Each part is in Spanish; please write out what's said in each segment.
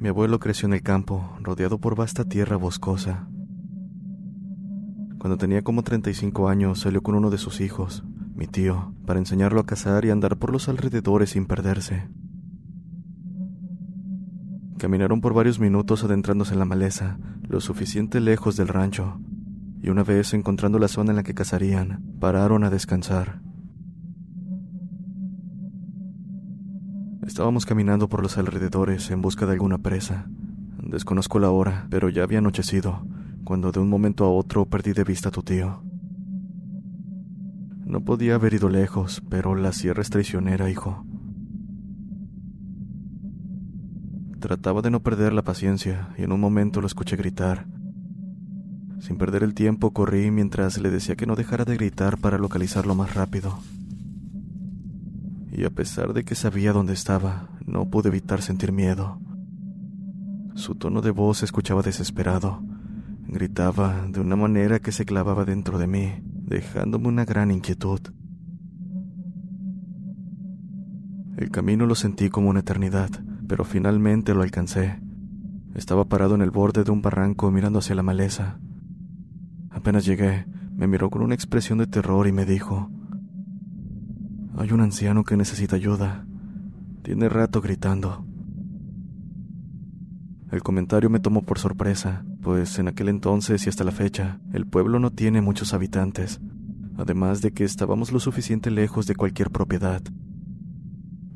Mi abuelo creció en el campo, rodeado por vasta tierra boscosa. Cuando tenía como 35 años, salió con uno de sus hijos, mi tío, para enseñarlo a cazar y andar por los alrededores sin perderse. Caminaron por varios minutos adentrándose en la maleza, lo suficiente lejos del rancho, y una vez encontrando la zona en la que cazarían, pararon a descansar. Estábamos caminando por los alrededores en busca de alguna presa. Desconozco la hora, pero ya había anochecido, cuando de un momento a otro perdí de vista a tu tío. No podía haber ido lejos, pero la sierra es traicionera, hijo. Trataba de no perder la paciencia y en un momento lo escuché gritar. Sin perder el tiempo corrí mientras le decía que no dejara de gritar para localizarlo más rápido y a pesar de que sabía dónde estaba, no pude evitar sentir miedo. Su tono de voz se escuchaba desesperado. Gritaba de una manera que se clavaba dentro de mí, dejándome una gran inquietud. El camino lo sentí como una eternidad, pero finalmente lo alcancé. Estaba parado en el borde de un barranco mirando hacia la maleza. Apenas llegué, me miró con una expresión de terror y me dijo, hay un anciano que necesita ayuda. Tiene rato gritando. El comentario me tomó por sorpresa, pues en aquel entonces y hasta la fecha, el pueblo no tiene muchos habitantes, además de que estábamos lo suficiente lejos de cualquier propiedad.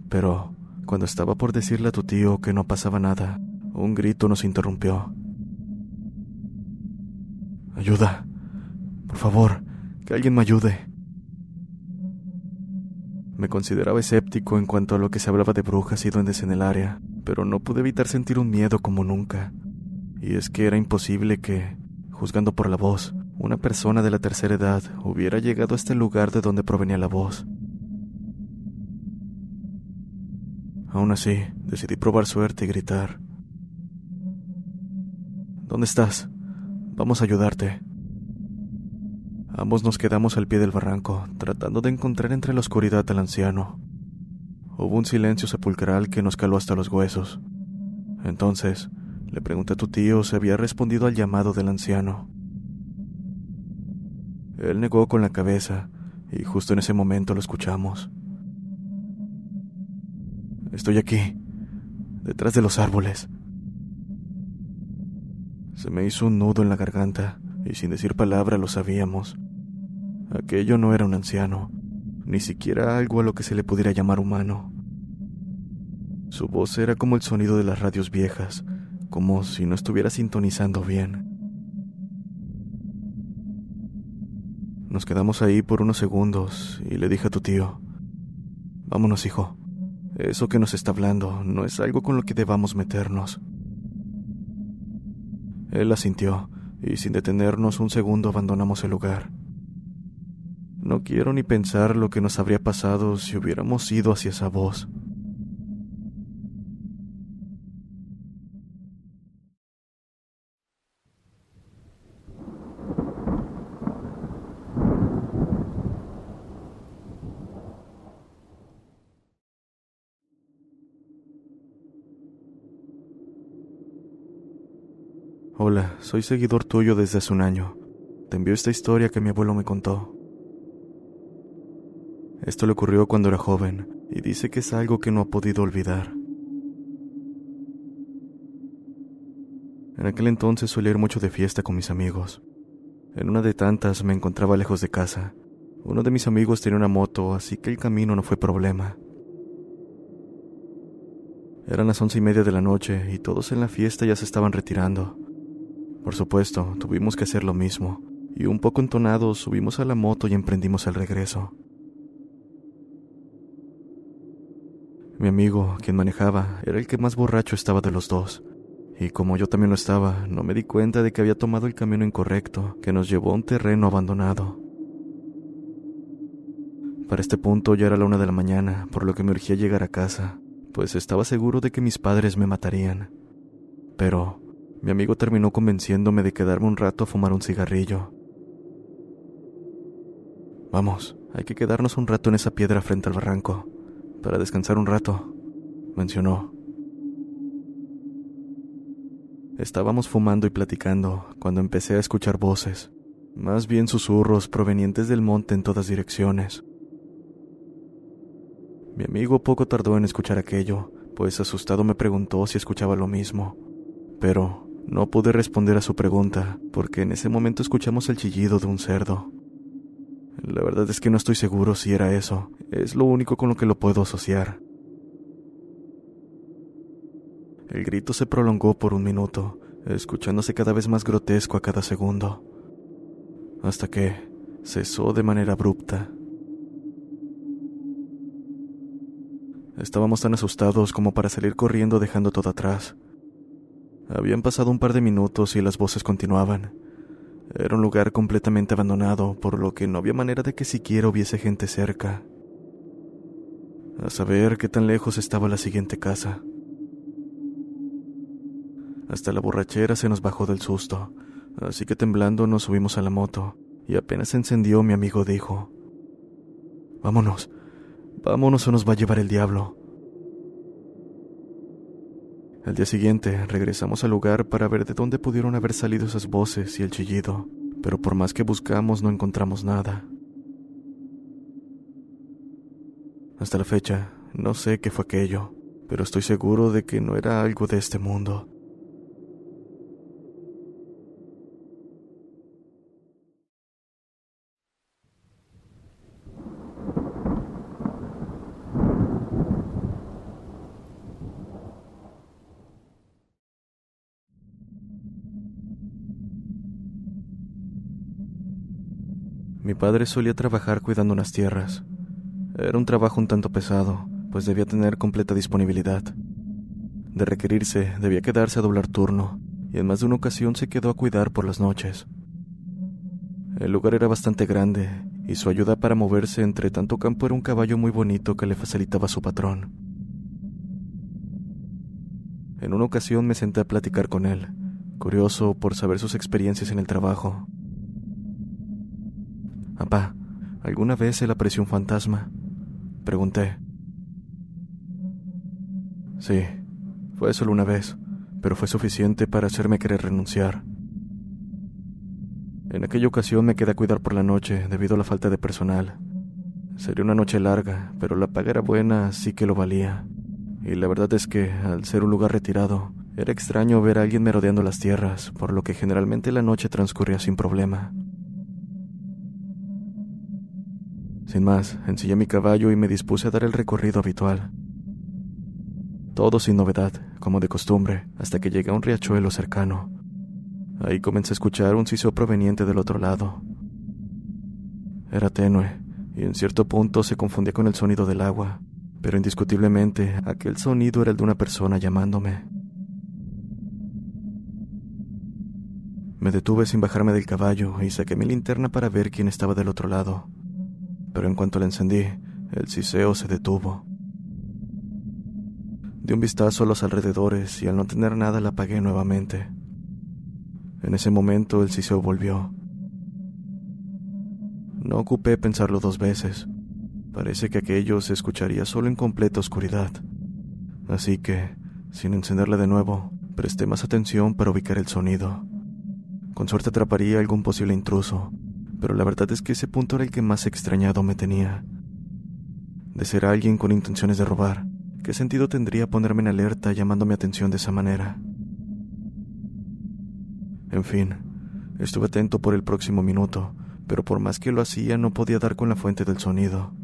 Pero, cuando estaba por decirle a tu tío que no pasaba nada, un grito nos interrumpió. Ayuda. Por favor, que alguien me ayude. Me consideraba escéptico en cuanto a lo que se hablaba de brujas y duendes en el área, pero no pude evitar sentir un miedo como nunca. Y es que era imposible que, juzgando por la voz, una persona de la tercera edad hubiera llegado a este lugar de donde provenía la voz. Aún así, decidí probar suerte y gritar. ¿Dónde estás? Vamos a ayudarte. Ambos nos quedamos al pie del barranco, tratando de encontrar entre la oscuridad al anciano. Hubo un silencio sepulcral que nos caló hasta los huesos. Entonces, le pregunté a tu tío si había respondido al llamado del anciano. Él negó con la cabeza, y justo en ese momento lo escuchamos. Estoy aquí, detrás de los árboles. Se me hizo un nudo en la garganta, y sin decir palabra lo sabíamos. Aquello no era un anciano, ni siquiera algo a lo que se le pudiera llamar humano. Su voz era como el sonido de las radios viejas, como si no estuviera sintonizando bien. Nos quedamos ahí por unos segundos y le dije a tu tío, Vámonos, hijo. Eso que nos está hablando no es algo con lo que debamos meternos. Él asintió y sin detenernos un segundo abandonamos el lugar. No quiero ni pensar lo que nos habría pasado si hubiéramos ido hacia esa voz. Hola, soy seguidor tuyo desde hace un año. Te envío esta historia que mi abuelo me contó. Esto le ocurrió cuando era joven y dice que es algo que no ha podido olvidar. En aquel entonces solía ir mucho de fiesta con mis amigos. En una de tantas me encontraba lejos de casa. Uno de mis amigos tenía una moto, así que el camino no fue problema. Eran las once y media de la noche y todos en la fiesta ya se estaban retirando. Por supuesto, tuvimos que hacer lo mismo, y un poco entonados subimos a la moto y emprendimos el regreso. Mi amigo, quien manejaba, era el que más borracho estaba de los dos, y como yo también lo estaba, no me di cuenta de que había tomado el camino incorrecto, que nos llevó a un terreno abandonado. Para este punto ya era la una de la mañana, por lo que me urgía llegar a casa, pues estaba seguro de que mis padres me matarían. Pero mi amigo terminó convenciéndome de quedarme un rato a fumar un cigarrillo. Vamos, hay que quedarnos un rato en esa piedra frente al barranco, para descansar un rato, mencionó. Estábamos fumando y platicando cuando empecé a escuchar voces, más bien susurros provenientes del monte en todas direcciones. Mi amigo poco tardó en escuchar aquello, pues asustado me preguntó si escuchaba lo mismo, pero no pude responder a su pregunta, porque en ese momento escuchamos el chillido de un cerdo. La verdad es que no estoy seguro si era eso. Es lo único con lo que lo puedo asociar. El grito se prolongó por un minuto, escuchándose cada vez más grotesco a cada segundo, hasta que cesó de manera abrupta. Estábamos tan asustados como para salir corriendo dejando todo atrás. Habían pasado un par de minutos y las voces continuaban. Era un lugar completamente abandonado, por lo que no había manera de que siquiera hubiese gente cerca. A saber qué tan lejos estaba la siguiente casa. Hasta la borrachera se nos bajó del susto, así que temblando nos subimos a la moto, y apenas se encendió mi amigo dijo, Vámonos, vámonos o nos va a llevar el diablo. Al día siguiente regresamos al lugar para ver de dónde pudieron haber salido esas voces y el chillido, pero por más que buscamos no encontramos nada. Hasta la fecha, no sé qué fue aquello, pero estoy seguro de que no era algo de este mundo. Mi padre solía trabajar cuidando unas tierras. Era un trabajo un tanto pesado, pues debía tener completa disponibilidad. De requerirse, debía quedarse a doblar turno, y en más de una ocasión se quedó a cuidar por las noches. El lugar era bastante grande, y su ayuda para moverse entre tanto campo era un caballo muy bonito que le facilitaba su patrón. En una ocasión me senté a platicar con él, curioso por saber sus experiencias en el trabajo. Papá, ¿alguna vez se le apareció un fantasma? Pregunté. Sí, fue solo una vez, pero fue suficiente para hacerme querer renunciar. En aquella ocasión me quedé a cuidar por la noche debido a la falta de personal. Sería una noche larga, pero la paga era buena, así que lo valía. Y la verdad es que, al ser un lugar retirado, era extraño ver a alguien merodeando las tierras, por lo que generalmente la noche transcurría sin problema. Sin más, ensillé mi caballo y me dispuse a dar el recorrido habitual. Todo sin novedad, como de costumbre, hasta que llegué a un riachuelo cercano. Ahí comencé a escuchar un siseo proveniente del otro lado. Era tenue, y en cierto punto se confundía con el sonido del agua, pero indiscutiblemente aquel sonido era el de una persona llamándome. Me detuve sin bajarme del caballo y saqué mi linterna para ver quién estaba del otro lado pero en cuanto la encendí, el siseo se detuvo. Di un vistazo a los alrededores y al no tener nada la apagué nuevamente. En ese momento el siseo volvió. No ocupé pensarlo dos veces. Parece que aquello se escucharía solo en completa oscuridad. Así que, sin encenderla de nuevo, presté más atención para ubicar el sonido. Con suerte atraparía algún posible intruso, pero la verdad es que ese punto era el que más extrañado me tenía. De ser alguien con intenciones de robar, ¿qué sentido tendría ponerme en alerta llamando mi atención de esa manera? En fin, estuve atento por el próximo minuto, pero por más que lo hacía no podía dar con la fuente del sonido.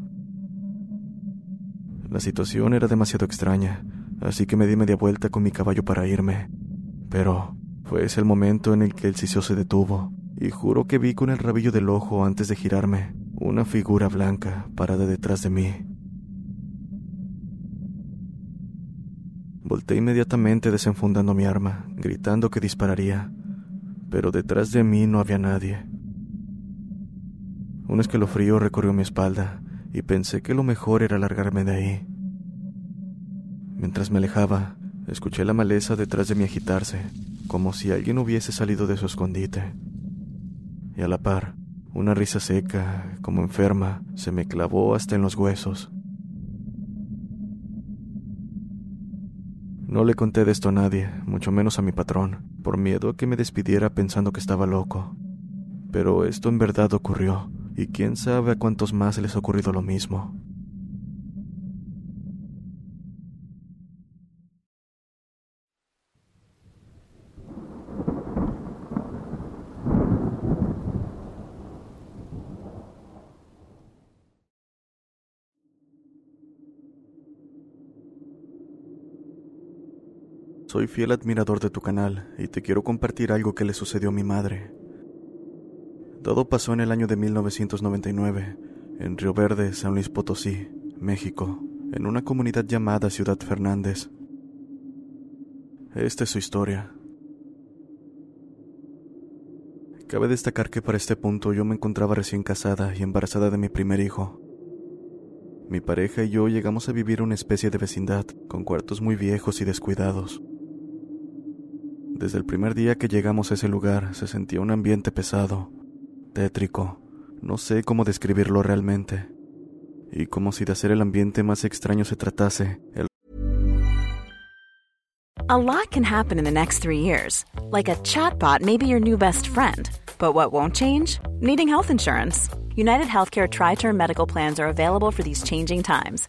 La situación era demasiado extraña, así que me di media vuelta con mi caballo para irme. Pero fue ese el momento en el que el sisio se detuvo y juro que vi con el rabillo del ojo antes de girarme una figura blanca parada detrás de mí. Volté inmediatamente desenfundando mi arma, gritando que dispararía, pero detrás de mí no había nadie. Un escalofrío recorrió mi espalda y pensé que lo mejor era largarme de ahí. Mientras me alejaba, escuché la maleza detrás de mí agitarse, como si alguien hubiese salido de su escondite. A la par, una risa seca, como enferma, se me clavó hasta en los huesos. No le conté de esto a nadie, mucho menos a mi patrón, por miedo a que me despidiera pensando que estaba loco. Pero esto en verdad ocurrió, y quién sabe a cuántos más les ha ocurrido lo mismo. Soy fiel admirador de tu canal y te quiero compartir algo que le sucedió a mi madre. Todo pasó en el año de 1999, en Río Verde, San Luis Potosí, México, en una comunidad llamada Ciudad Fernández. Esta es su historia. Cabe destacar que para este punto yo me encontraba recién casada y embarazada de mi primer hijo. Mi pareja y yo llegamos a vivir una especie de vecindad, con cuartos muy viejos y descuidados. Desde el primer día que llegamos a ese lugar se sentía un ambiente pesado, tétrico, no sé cómo describirlo realmente, y como si de hacer el ambiente más extraño se tratase. El A lot can happen in the next three years. Like a chatbot may be your new best friend. But what won't change? Needing health insurance. United Healthcare Tri Term Medical Plans are available for these changing times.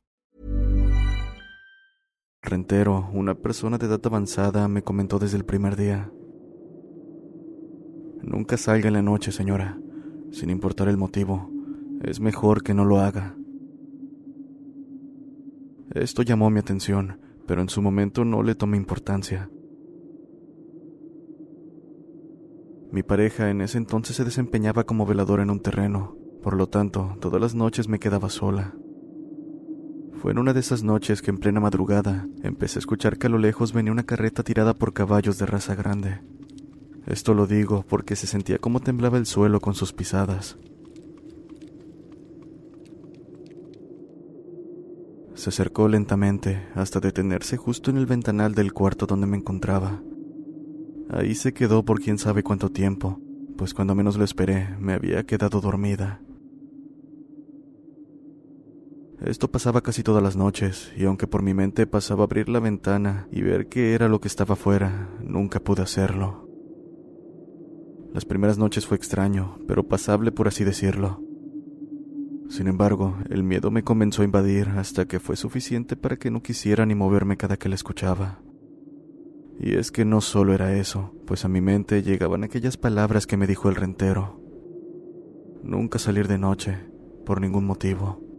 Rentero, una persona de edad avanzada, me comentó desde el primer día. Nunca salga en la noche, señora, sin importar el motivo. Es mejor que no lo haga. Esto llamó mi atención, pero en su momento no le tomé importancia. Mi pareja en ese entonces se desempeñaba como veladora en un terreno, por lo tanto, todas las noches me quedaba sola. Fue en una de esas noches que en plena madrugada empecé a escuchar que a lo lejos venía una carreta tirada por caballos de raza grande. Esto lo digo porque se sentía como temblaba el suelo con sus pisadas. Se acercó lentamente hasta detenerse justo en el ventanal del cuarto donde me encontraba. Ahí se quedó por quién sabe cuánto tiempo, pues cuando menos lo esperé me había quedado dormida. Esto pasaba casi todas las noches, y aunque por mi mente pasaba abrir la ventana y ver qué era lo que estaba afuera, nunca pude hacerlo. Las primeras noches fue extraño, pero pasable por así decirlo. Sin embargo, el miedo me comenzó a invadir hasta que fue suficiente para que no quisiera ni moverme cada que la escuchaba. Y es que no solo era eso, pues a mi mente llegaban aquellas palabras que me dijo el rentero. Nunca salir de noche, por ningún motivo.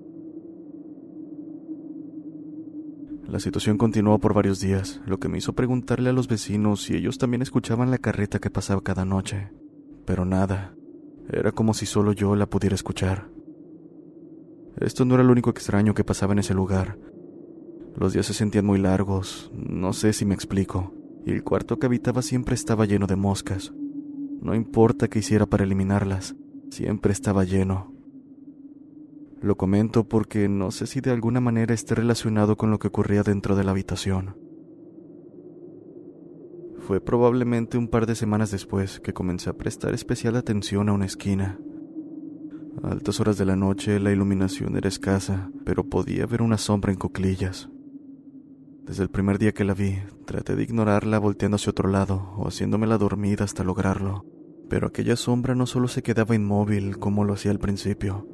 La situación continuó por varios días, lo que me hizo preguntarle a los vecinos si ellos también escuchaban la carreta que pasaba cada noche. Pero nada, era como si solo yo la pudiera escuchar. Esto no era lo único extraño que pasaba en ese lugar. Los días se sentían muy largos, no sé si me explico, y el cuarto que habitaba siempre estaba lleno de moscas. No importa qué hiciera para eliminarlas, siempre estaba lleno. Lo comento porque no sé si de alguna manera esté relacionado con lo que ocurría dentro de la habitación. Fue probablemente un par de semanas después que comencé a prestar especial atención a una esquina. A altas horas de la noche la iluminación era escasa, pero podía ver una sombra en cuclillas. Desde el primer día que la vi, traté de ignorarla volteando hacia otro lado o haciéndome la dormida hasta lograrlo. Pero aquella sombra no solo se quedaba inmóvil como lo hacía al principio,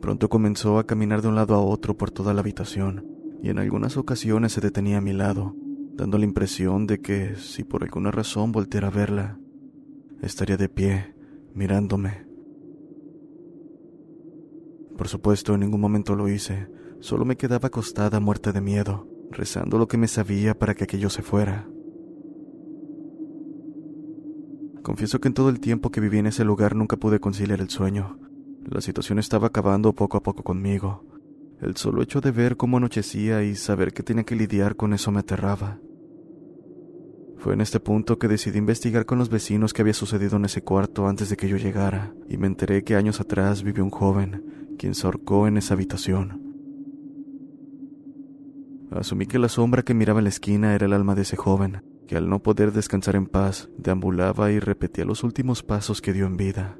pronto comenzó a caminar de un lado a otro por toda la habitación, y en algunas ocasiones se detenía a mi lado, dando la impresión de que, si por alguna razón volteara a verla, estaría de pie, mirándome. Por supuesto, en ningún momento lo hice, solo me quedaba acostada muerta de miedo rezando lo que me sabía para que aquello se fuera. Confieso que en todo el tiempo que viví en ese lugar nunca pude conciliar el sueño. La situación estaba acabando poco a poco conmigo. El solo hecho de ver cómo anochecía y saber que tenía que lidiar con eso me aterraba. Fue en este punto que decidí investigar con los vecinos qué había sucedido en ese cuarto antes de que yo llegara, y me enteré que años atrás vivió un joven, quien se ahorcó en esa habitación. Asumí que la sombra que miraba en la esquina era el alma de ese joven, que al no poder descansar en paz, deambulaba y repetía los últimos pasos que dio en vida.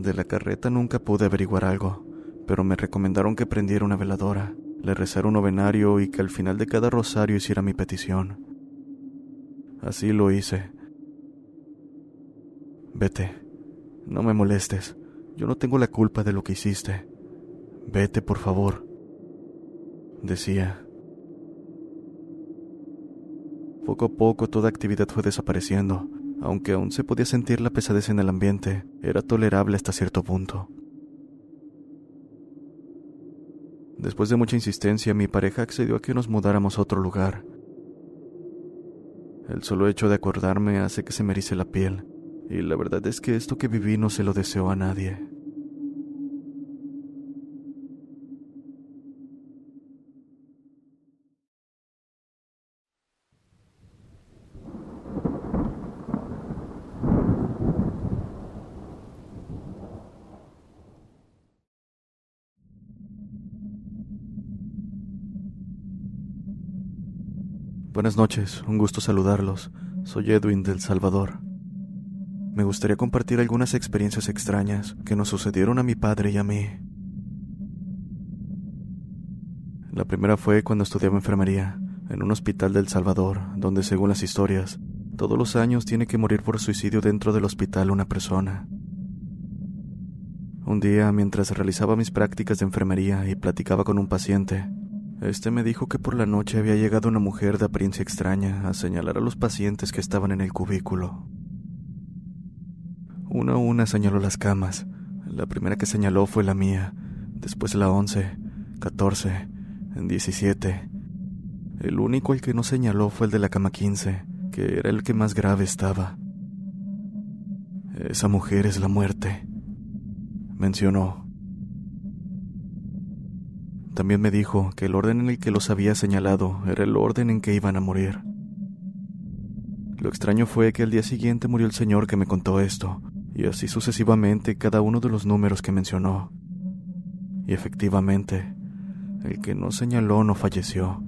De la carreta nunca pude averiguar algo, pero me recomendaron que prendiera una veladora, le rezara un novenario y que al final de cada rosario hiciera mi petición. Así lo hice. Vete, no me molestes, yo no tengo la culpa de lo que hiciste. Vete, por favor decía. Poco a poco toda actividad fue desapareciendo, aunque aún se podía sentir la pesadez en el ambiente, era tolerable hasta cierto punto. Después de mucha insistencia, mi pareja accedió a que nos mudáramos a otro lugar. El solo hecho de acordarme hace que se me erice la piel, y la verdad es que esto que viví no se lo deseo a nadie. Buenas noches, un gusto saludarlos. Soy Edwin del Salvador. Me gustaría compartir algunas experiencias extrañas que nos sucedieron a mi padre y a mí. La primera fue cuando estudiaba enfermería en un hospital del Salvador, donde según las historias, todos los años tiene que morir por suicidio dentro del hospital una persona. Un día, mientras realizaba mis prácticas de enfermería y platicaba con un paciente, este me dijo que por la noche había llegado una mujer de apariencia extraña a señalar a los pacientes que estaban en el cubículo. Una a una señaló las camas. La primera que señaló fue la mía, después la once, catorce, diecisiete. El único al que no señaló fue el de la cama quince, que era el que más grave estaba. Esa mujer es la muerte, mencionó. También me dijo que el orden en el que los había señalado era el orden en que iban a morir. Lo extraño fue que al día siguiente murió el señor que me contó esto, y así sucesivamente cada uno de los números que mencionó. Y efectivamente, el que no señaló no falleció.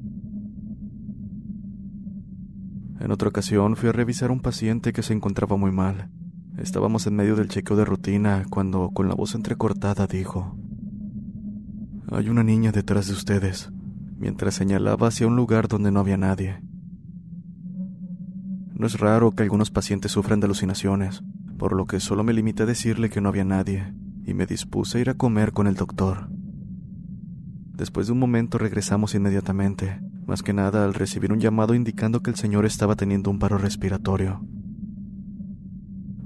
En otra ocasión fui a revisar a un paciente que se encontraba muy mal. Estábamos en medio del chequeo de rutina cuando, con la voz entrecortada, dijo, hay una niña detrás de ustedes, mientras señalaba hacia un lugar donde no había nadie. No es raro que algunos pacientes sufran de alucinaciones, por lo que solo me limité a decirle que no había nadie, y me dispuse a ir a comer con el doctor. Después de un momento regresamos inmediatamente, más que nada al recibir un llamado indicando que el señor estaba teniendo un paro respiratorio.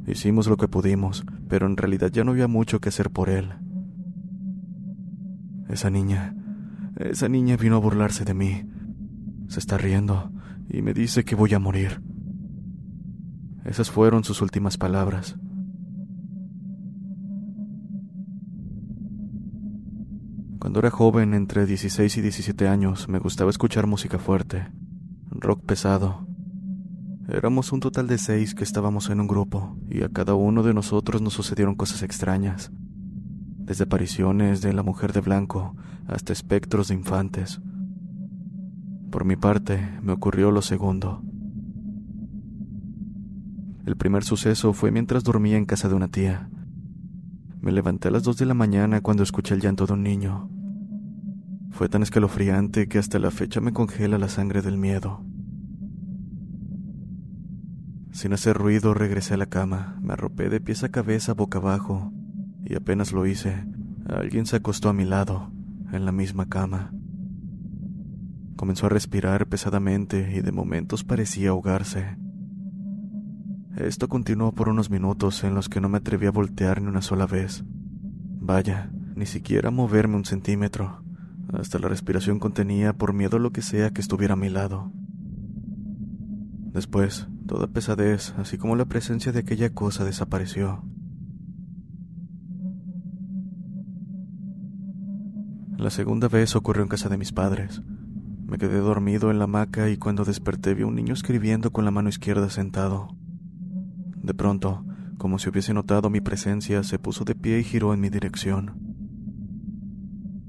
Hicimos lo que pudimos, pero en realidad ya no había mucho que hacer por él. Esa niña, esa niña vino a burlarse de mí. Se está riendo y me dice que voy a morir. Esas fueron sus últimas palabras. Cuando era joven, entre 16 y 17 años, me gustaba escuchar música fuerte, rock pesado. Éramos un total de seis que estábamos en un grupo, y a cada uno de nosotros nos sucedieron cosas extrañas desde apariciones de la mujer de blanco hasta espectros de infantes. Por mi parte, me ocurrió lo segundo. El primer suceso fue mientras dormía en casa de una tía. Me levanté a las dos de la mañana cuando escuché el llanto de un niño. Fue tan escalofriante que hasta la fecha me congela la sangre del miedo. Sin hacer ruido regresé a la cama, me arropé de pies a cabeza boca abajo y apenas lo hice, alguien se acostó a mi lado, en la misma cama. Comenzó a respirar pesadamente y de momentos parecía ahogarse. Esto continuó por unos minutos en los que no me atreví a voltear ni una sola vez. Vaya, ni siquiera moverme un centímetro. Hasta la respiración contenía por miedo a lo que sea que estuviera a mi lado. Después, toda pesadez, así como la presencia de aquella cosa desapareció. La segunda vez ocurrió en casa de mis padres. Me quedé dormido en la hamaca y cuando desperté vi a un niño escribiendo con la mano izquierda sentado. De pronto, como si hubiese notado mi presencia, se puso de pie y giró en mi dirección.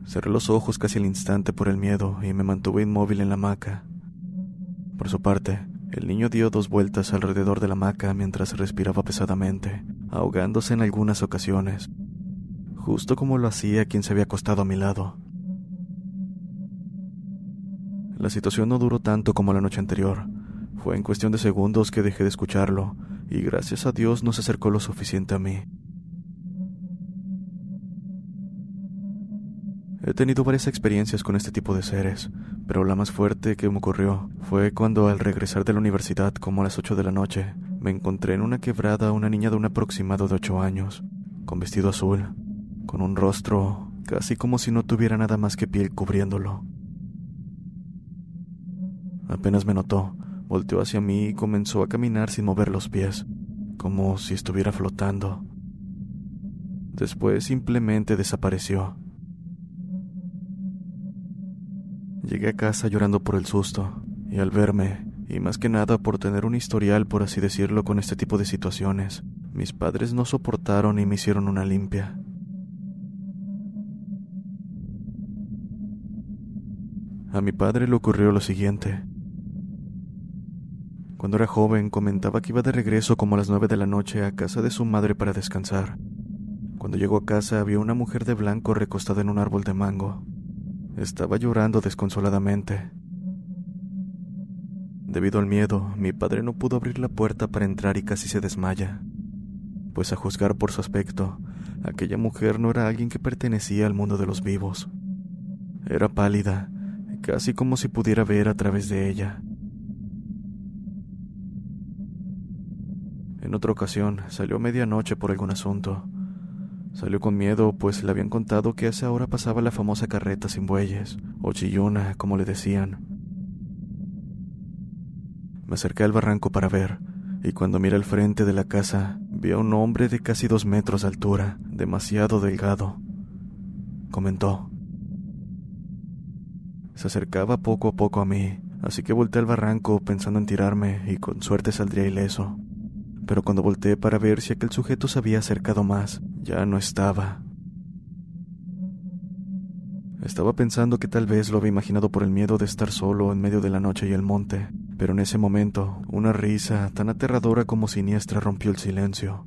Cerré los ojos casi al instante por el miedo y me mantuve inmóvil en la hamaca. Por su parte, el niño dio dos vueltas alrededor de la hamaca mientras respiraba pesadamente, ahogándose en algunas ocasiones, justo como lo hacía quien se había acostado a mi lado. La situación no duró tanto como la noche anterior. Fue en cuestión de segundos que dejé de escucharlo y gracias a Dios no se acercó lo suficiente a mí. He tenido varias experiencias con este tipo de seres, pero la más fuerte que me ocurrió fue cuando al regresar de la universidad como a las 8 de la noche, me encontré en una quebrada una niña de un aproximado de 8 años, con vestido azul, con un rostro casi como si no tuviera nada más que piel cubriéndolo. Apenas me notó, volteó hacia mí y comenzó a caminar sin mover los pies, como si estuviera flotando. Después simplemente desapareció. Llegué a casa llorando por el susto, y al verme, y más que nada por tener un historial, por así decirlo, con este tipo de situaciones, mis padres no soportaron y me hicieron una limpia. A mi padre le ocurrió lo siguiente. Cuando era joven comentaba que iba de regreso como a las nueve de la noche a casa de su madre para descansar. Cuando llegó a casa había una mujer de blanco recostada en un árbol de mango. Estaba llorando desconsoladamente. Debido al miedo, mi padre no pudo abrir la puerta para entrar y casi se desmaya, pues a juzgar por su aspecto, aquella mujer no era alguien que pertenecía al mundo de los vivos. Era pálida, casi como si pudiera ver a través de ella. En otra ocasión salió a medianoche por algún asunto. Salió con miedo, pues le habían contado que a esa hora pasaba la famosa carreta sin bueyes, o chillona, como le decían. Me acerqué al barranco para ver, y cuando miré al frente de la casa, vi a un hombre de casi dos metros de altura, demasiado delgado. Comentó. Se acercaba poco a poco a mí, así que volteé al barranco pensando en tirarme y con suerte saldría ileso pero cuando volteé para ver si aquel sujeto se había acercado más, ya no estaba. Estaba pensando que tal vez lo había imaginado por el miedo de estar solo en medio de la noche y el monte, pero en ese momento una risa tan aterradora como siniestra rompió el silencio.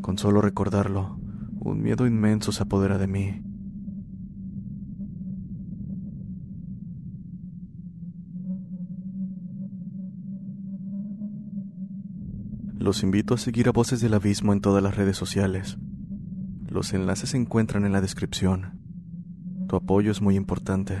Con solo recordarlo, un miedo inmenso se apodera de mí. Los invito a seguir a Voces del Abismo en todas las redes sociales. Los enlaces se encuentran en la descripción. Tu apoyo es muy importante.